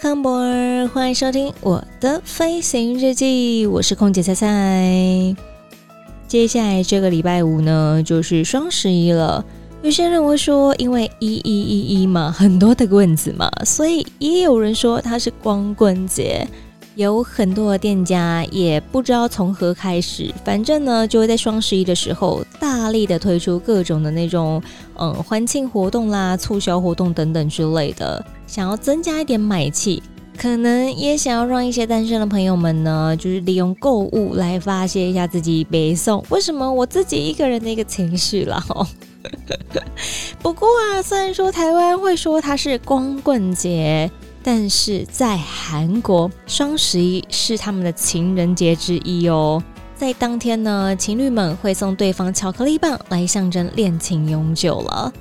康博尔欢迎收听我的飞行日记，我是空姐菜菜。接下来这个礼拜五呢，就是双十一了。有些人会说，因为一一一一嘛，很多的棍子嘛，所以也有人说它是光棍节。有很多的店家也不知道从何开始，反正呢，就会在双十一的时候大力的推出各种的那种嗯欢庆活动啦、促销活动等等之类的，想要增加一点买气，可能也想要让一些单身的朋友们呢，就是利用购物来发泄一下自己北宋为什么我自己一个人的一个情绪了哈。不过啊，虽然说台湾会说它是光棍节。但是在韩国，双十一是他们的情人节之一哦。在当天呢，情侣们会送对方巧克力棒来象征恋情永久了。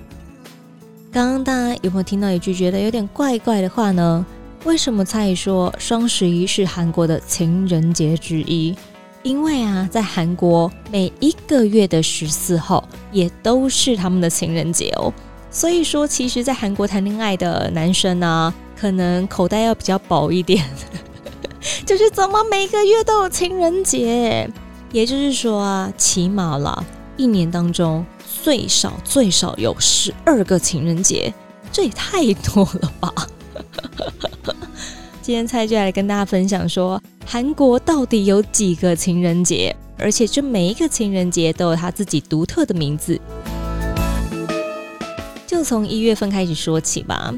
刚刚大家有没有听到一句觉得有点怪怪的话呢？为什么蔡说双十一是韩国的情人节之一？因为啊，在韩国每一个月的十四号也都是他们的情人节哦。所以说，其实，在韩国谈恋爱的男生呢、可能口袋要比较薄一点，就是怎么每个月都有情人节？也就是说啊，起码了，一年当中最少最少有十二个情人节，这也太多了吧！今天菜就来跟大家分享说，韩国到底有几个情人节？而且这每一个情人节都有他自己独特的名字。就从一月份开始说起吧。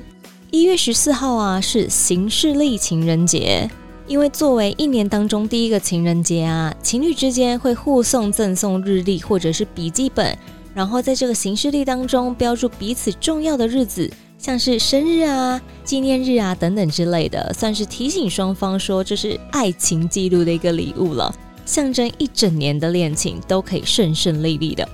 一月十四号啊，是行事历情人节，因为作为一年当中第一个情人节啊，情侣之间会互送赠送日历或者是笔记本，然后在这个行事历当中标注彼此重要的日子，像是生日啊、纪念日啊等等之类的，算是提醒双方说这是爱情记录的一个礼物了，象征一整年的恋情都可以顺顺利利的。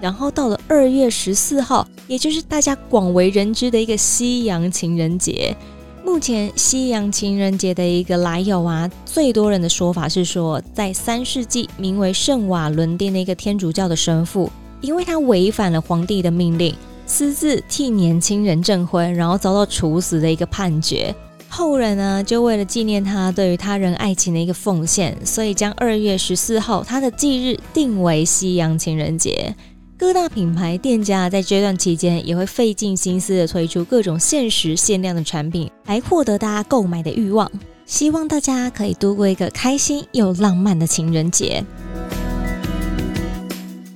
然后到了二月十四号，也就是大家广为人知的一个西洋情人节。目前西洋情人节的一个来由啊，最多人的说法是说，在三世纪名为圣瓦伦丁的一个天主教的神父，因为他违反了皇帝的命令，私自替年轻人证婚，然后遭到处死的一个判决。后人呢，就为了纪念他对于他人爱情的一个奉献，所以将二月十四号他的忌日定为西洋情人节。各大品牌店家在这段期间也会费尽心思的推出各种限时限量的产品，来获得大家购买的欲望。希望大家可以度过一个开心又浪漫的情人节。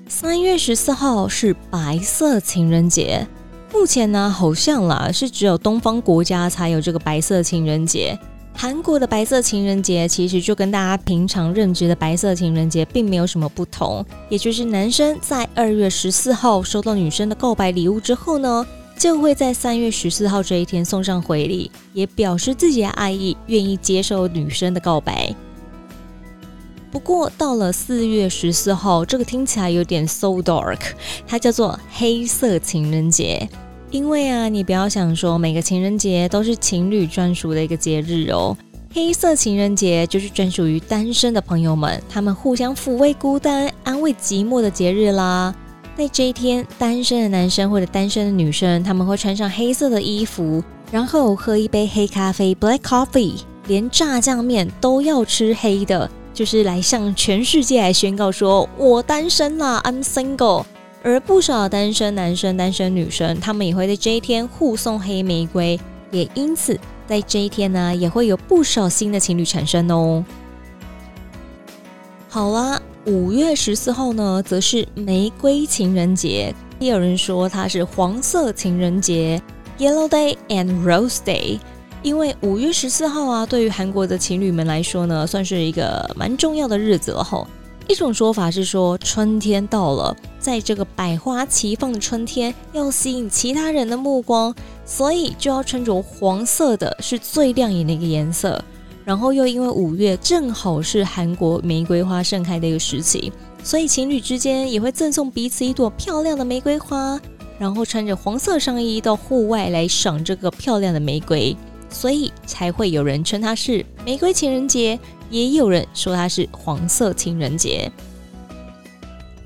三月十四号是白色情人节，目前呢好像啦是只有东方国家才有这个白色情人节。韩国的白色情人节其实就跟大家平常认知的白色情人节并没有什么不同，也就是男生在二月十四号收到女生的告白礼物之后呢，就会在三月十四号这一天送上回礼，也表示自己的爱意，愿意接受女生的告白。不过到了四月十四号，这个听起来有点 so dark，它叫做黑色情人节。因为啊，你不要想说每个情人节都是情侣专属的一个节日哦。黑色情人节就是专属于单身的朋友们，他们互相抚慰孤单、安慰寂寞的节日啦。在这一天，单身的男生或者单身的女生，他们会穿上黑色的衣服，然后喝一杯黑咖啡 （black coffee），连炸酱面都要吃黑的，就是来向全世界来宣告说：“我单身啦，I'm single。”而不少单身男生、单身女生，他们也会在这一天互送黑玫瑰，也因此在这一天呢，也会有不少新的情侣产生哦。好啦，五月十四号呢，则是玫瑰情人节，也有人说它是黄色情人节 （Yellow Day and Rose Day）。因为五月十四号啊，对于韩国的情侣们来说呢，算是一个蛮重要的日子了吼。一种说法是说，春天到了，在这个百花齐放的春天，要吸引其他人的目光，所以就要穿着黄色的，是最亮眼的一个颜色。然后又因为五月正好是韩国玫瑰花盛开的一个时期，所以情侣之间也会赠送彼此一朵漂亮的玫瑰花，然后穿着黄色上衣到户外来赏这个漂亮的玫瑰，所以才会有人称它是玫瑰情人节，也有人说它是黄色情人节。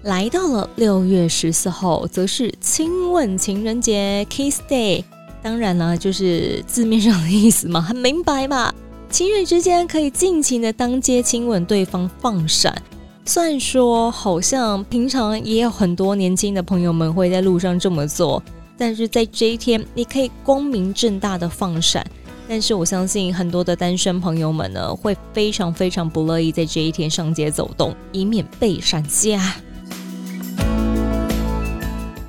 来到了六月十四号，则是亲吻情人节 （Kiss Day），当然了，就是字面上的意思嘛，很明白吧？情侣之间可以尽情的当街亲吻对方，放闪。虽然说好像平常也有很多年轻的朋友们会在路上这么做，但是在这一天你可以光明正大的放闪。但是我相信很多的单身朋友们呢，会非常非常不乐意在这一天上街走动，以免被闪瞎。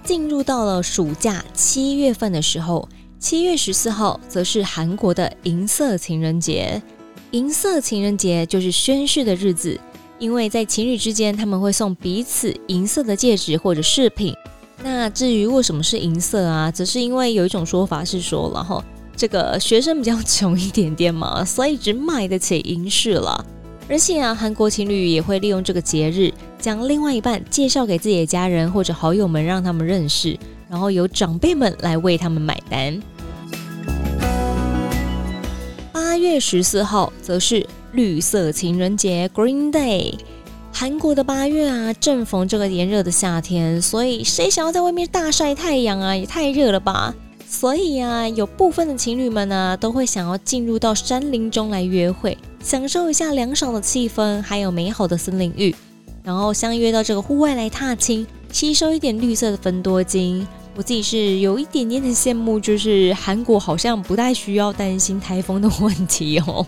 进入到了暑假七月份的时候。七月十四号则是韩国的银色情人节。银色情人节就是宣誓的日子，因为在情侣之间，他们会送彼此银色的戒指或者饰品。那至于为什么是银色啊，则是因为有一种说法是说，然后这个学生比较穷一点点嘛，所以只买得起银饰了。而且啊，韩国情侣也会利用这个节日，将另外一半介绍给自己的家人或者好友们，让他们认识。然后由长辈们来为他们买单。八月十四号则是绿色情人节 （Green Day）。韩国的八月啊，正逢这个炎热的夏天，所以谁想要在外面大晒太阳啊？也太热了吧！所以啊，有部分的情侣们呢、都会想要进入到山林中来约会，享受一下凉爽的气氛，还有美好的森林浴，然后相约到这个户外来踏青。吸收一点绿色的芬多精，我自己是有一点点的羡慕，就是韩国好像不太需要担心台风的问题哦，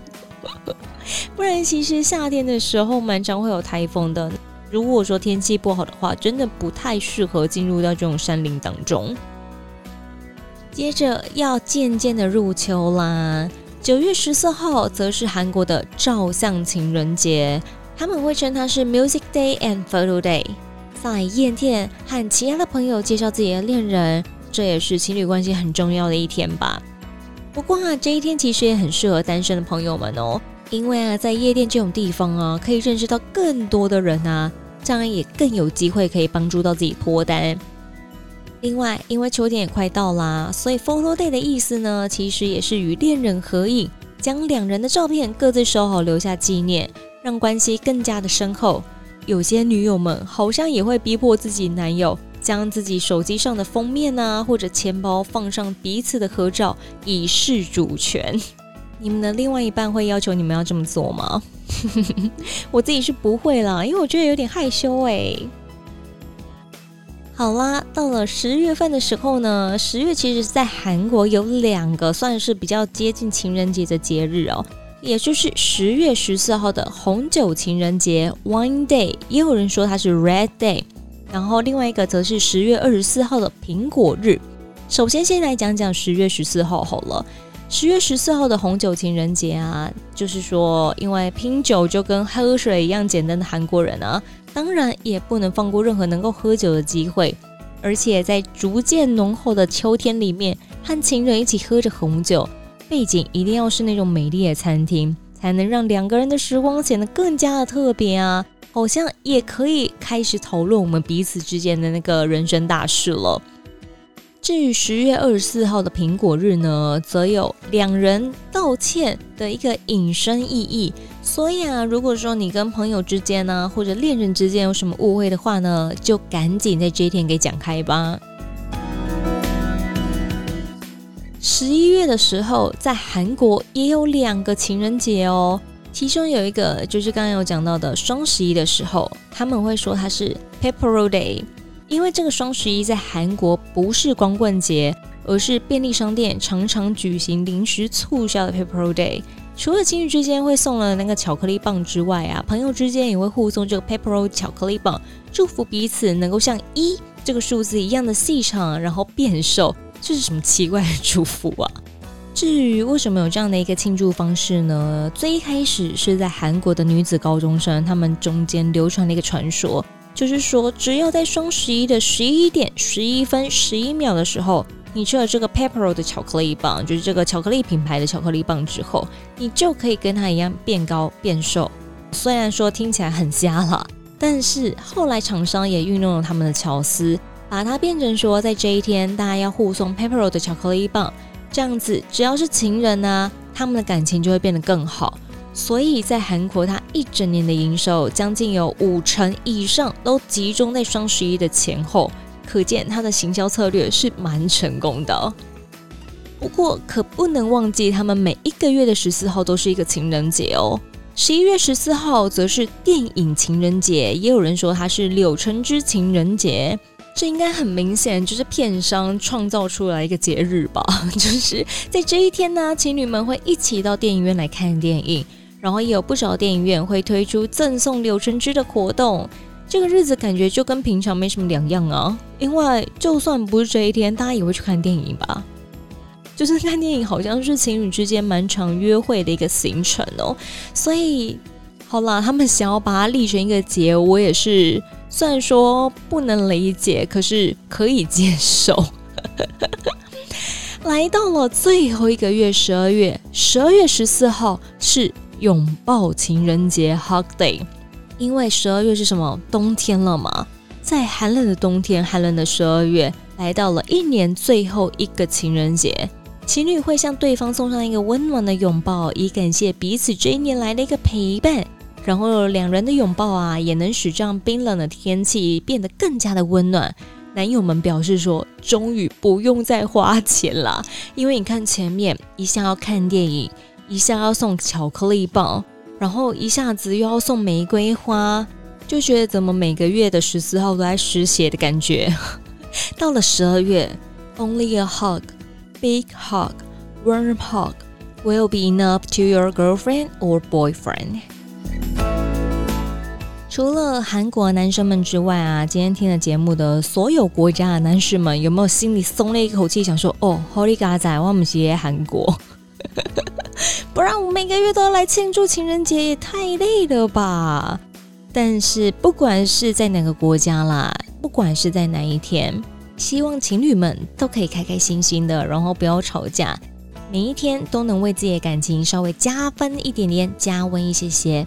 不然其实夏天的时候蛮常会有台风的。如果说天气不好的话，真的不太适合进入到这种山林当中。接着要渐渐的入秋啦，九月十四号则是韩国的照相情人节，他们会称它是 Music Day and Photo Day。在夜店和其他的朋友介绍自己的恋人，这也是情侣关系很重要的一天吧。不过啊，这一天其实也很适合单身的朋友们哦，因为啊，在夜店这种地方啊，可以认识到更多的人啊，这样也更有机会可以帮助到自己脱单。另外，因为秋天也快到啦，所以 Photo Day 的意思呢，其实也是与恋人合影，将两人的照片各自收好，留下纪念，让关系更加的深厚。有些女友们好像也会逼迫自己男友将自己手机上的封面啊，或者钱包放上彼此的合照，以示主权。你们的另外一半会要求你们要这么做吗？我自己是不会啦，因为我觉得有点害羞哎。好啦，到了十月份的时候呢，十月其实在韩国有两个算是比较接近情人节的节日哦。也就是十月十四号的红酒情人节 （Wine Day），也有人说它是 Red Day。然后另外一个则是十月二十四号的苹果日。首先，先来讲讲十月十四号好了。十月十四号的红酒情人节啊，就是说，因为拼酒就跟喝水一样简单的韩国人啊，当然也不能放过任何能够喝酒的机会。而且在逐渐浓厚的秋天里面，和情人一起喝着红酒。背景一定要是那种美丽的餐厅，才能让两个人的时光显得更加的特别啊！好像也可以开始讨论我们彼此之间的那个人生大事了。至于十月二十四号的苹果日呢，则有两人道歉的一个引申意义。所以啊，如果说你跟朋友之间呢，或者恋人之间有什么误会的话呢，就赶紧在这一天给讲开吧。十一月的时候，在韩国也有两个情人节哦。其中有一个就是刚刚有讲到的双十一的时候，他们会说它是 Pepero Day，因为这个双十一在韩国不是光棍节，而是便利商店常常举行临时促销的 Pepero Day。除了情侣之间会送了那个巧克力棒之外啊，朋友之间也会互送这个 Pepero 巧克力棒，祝福彼此能够像一这个数字一样的细长，然后变瘦。这是什么奇怪的祝福啊？至于为什么有这样的一个庆祝方式呢？最一开始是在韩国的女子高中生，他们中间流传了一个传说，就是说只要在双十一的十一点十一分十一秒的时候，你吃了这个 Peppero 的巧克力棒，就是这个巧克力品牌的巧克力棒之后，你就可以跟它一样变高变瘦。虽然说听起来很瞎了，但是后来厂商也运用了他们的巧思，把它变成说在这一天大家要互送 Peppero 的巧克力棒。这样子，只要是情人呢、啊，他们的感情就会变得更好。所以在韩国，它一整年的营收将近有五成以上都集中在双十一的前后，可见它的行销策略是蛮成功的。不过，可不能忘记，他们每一个月的十四号都是一个情人节哦。十一月十四号则是电影情人节，也有人说它是柳橙汁情人节。这应该很明显就是片商创造出来一个节日吧？就是在这一天呢，情侣们会一起到电影院来看电影，然后也有不少电影院会推出赠送柳橙汁的活动。这个日子感觉就跟平常没什么两样啊，因为就算不是这一天，大家也会去看电影吧？就是看电影好像是情侣之间蛮常约会的一个行程哦。所以，好啦，他们想要把它立成一个节，我也是。虽然说不能理解，可是可以接受。来到了最后一个月，十二月，十二月十四号是拥抱情人节 （Hug Day）。因为十二月是什么？冬天了嘛，在寒冷的冬天，寒冷的十二月，来到了一年最后一个情人节，情侣会向对方送上一个温暖的拥抱，以感谢彼此这一年来的一个陪伴。然后两人的拥抱啊，也能使这样冰冷的天气变得更加的温暖。男友们表示说，终于不用再花钱了，因为你看前面一下要看电影，一下要送巧克力棒，然后一下子又要送玫瑰花，就觉得怎么每个月的十四号都在失血的感觉。到了十二月，Only a hug, big hug, warm hug will be enough to your girlfriend or boyfriend. 除了韩国男生们之外啊，今天听了节目的所有国家的男士们，有没有心里松了一口气，想说：“哦，Holy God 仔，我们是韩国，不然我每个月都要来庆祝情人节，也太累了吧？”但是不管是在哪个国家啦，不管是在哪一天，希望情侣们都可以开开心心的，然后不要吵架，每一天都能为自己的感情稍微加分一点点，加温一些些。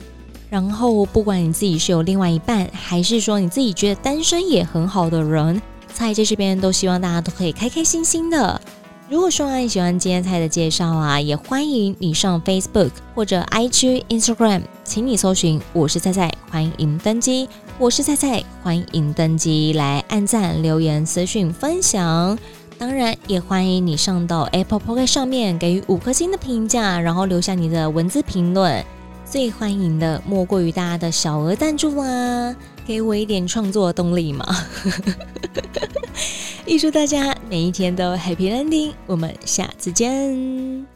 然后，不管你自己是有另外一半，还是说你自己觉得单身也很好的人，菜在这边都希望大家都可以开开心心的。如果说你喜欢今天菜的介绍啊，也欢迎你上 Facebook 或者 IG、Instagram，请你搜寻“我是菜菜”，欢迎登机。我是菜菜，欢迎登机来按赞、留言、私讯分享。当然，也欢迎你上到 Apple Podcast 上面给予五颗星的评价，然后留下你的文字评论。最欢迎的莫过于大家的小额赞助啊，给我一点创作动力嘛！预祝大家每一天都 Happy Landing，我们下次见。